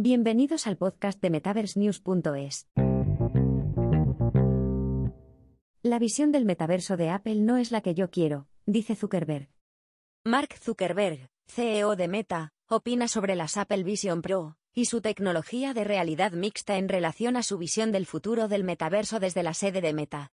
Bienvenidos al podcast de MetaverseNews.es. La visión del metaverso de Apple no es la que yo quiero, dice Zuckerberg. Mark Zuckerberg, CEO de Meta, opina sobre las Apple Vision Pro y su tecnología de realidad mixta en relación a su visión del futuro del metaverso desde la sede de Meta.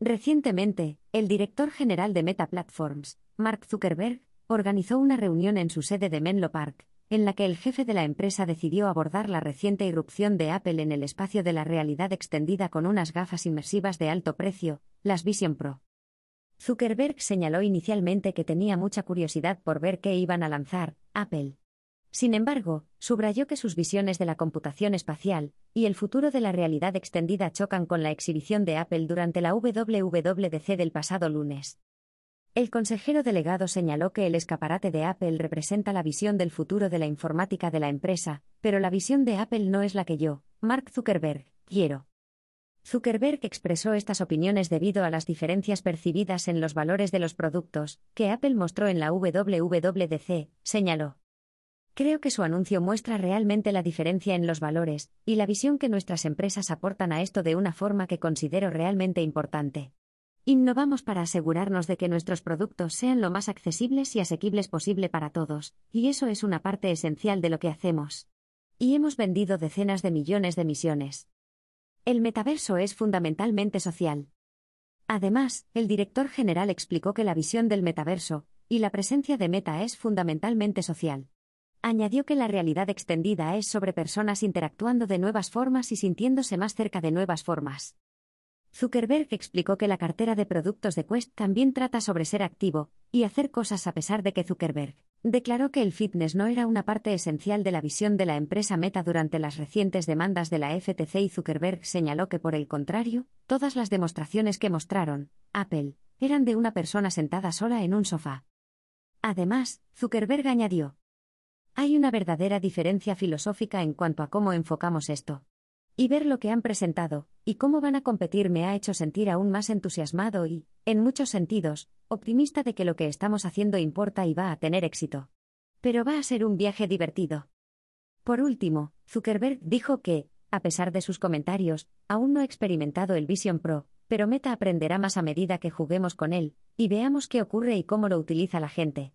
Recientemente, el director general de Meta Platforms, Mark Zuckerberg, organizó una reunión en su sede de Menlo Park, en la que el jefe de la empresa decidió abordar la reciente irrupción de Apple en el espacio de la realidad extendida con unas gafas inmersivas de alto precio, las Vision Pro. Zuckerberg señaló inicialmente que tenía mucha curiosidad por ver qué iban a lanzar, Apple. Sin embargo, subrayó que sus visiones de la computación espacial y el futuro de la realidad extendida chocan con la exhibición de Apple durante la WWDC del pasado lunes. El consejero delegado señaló que el escaparate de Apple representa la visión del futuro de la informática de la empresa, pero la visión de Apple no es la que yo, Mark Zuckerberg, quiero. Zuckerberg expresó estas opiniones debido a las diferencias percibidas en los valores de los productos que Apple mostró en la WWDC, señaló. Creo que su anuncio muestra realmente la diferencia en los valores y la visión que nuestras empresas aportan a esto de una forma que considero realmente importante. Innovamos para asegurarnos de que nuestros productos sean lo más accesibles y asequibles posible para todos, y eso es una parte esencial de lo que hacemos. Y hemos vendido decenas de millones de misiones. El metaverso es fundamentalmente social. Además, el director general explicó que la visión del metaverso y la presencia de Meta es fundamentalmente social. Añadió que la realidad extendida es sobre personas interactuando de nuevas formas y sintiéndose más cerca de nuevas formas. Zuckerberg explicó que la cartera de productos de Quest también trata sobre ser activo y hacer cosas a pesar de que Zuckerberg declaró que el fitness no era una parte esencial de la visión de la empresa Meta durante las recientes demandas de la FTC y Zuckerberg señaló que por el contrario, todas las demostraciones que mostraron Apple eran de una persona sentada sola en un sofá. Además, Zuckerberg añadió, hay una verdadera diferencia filosófica en cuanto a cómo enfocamos esto. Y ver lo que han presentado, y cómo van a competir me ha hecho sentir aún más entusiasmado y, en muchos sentidos, optimista de que lo que estamos haciendo importa y va a tener éxito. Pero va a ser un viaje divertido. Por último, Zuckerberg dijo que, a pesar de sus comentarios, aún no ha experimentado el Vision Pro, pero Meta aprenderá más a medida que juguemos con él, y veamos qué ocurre y cómo lo utiliza la gente.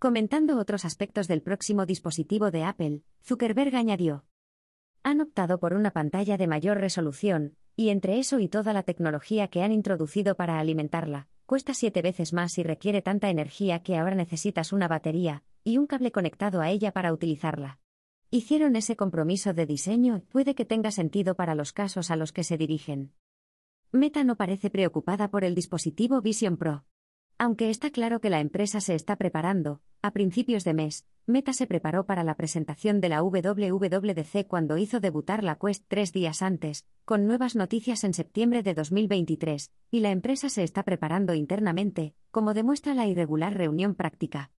Comentando otros aspectos del próximo dispositivo de Apple, Zuckerberg añadió, han optado por una pantalla de mayor resolución, y entre eso y toda la tecnología que han introducido para alimentarla, cuesta siete veces más y requiere tanta energía que ahora necesitas una batería y un cable conectado a ella para utilizarla. Hicieron ese compromiso de diseño y puede que tenga sentido para los casos a los que se dirigen. Meta no parece preocupada por el dispositivo Vision Pro. Aunque está claro que la empresa se está preparando, a principios de mes, Meta se preparó para la presentación de la WWDC cuando hizo debutar la Quest tres días antes, con nuevas noticias en septiembre de 2023, y la empresa se está preparando internamente, como demuestra la irregular reunión práctica.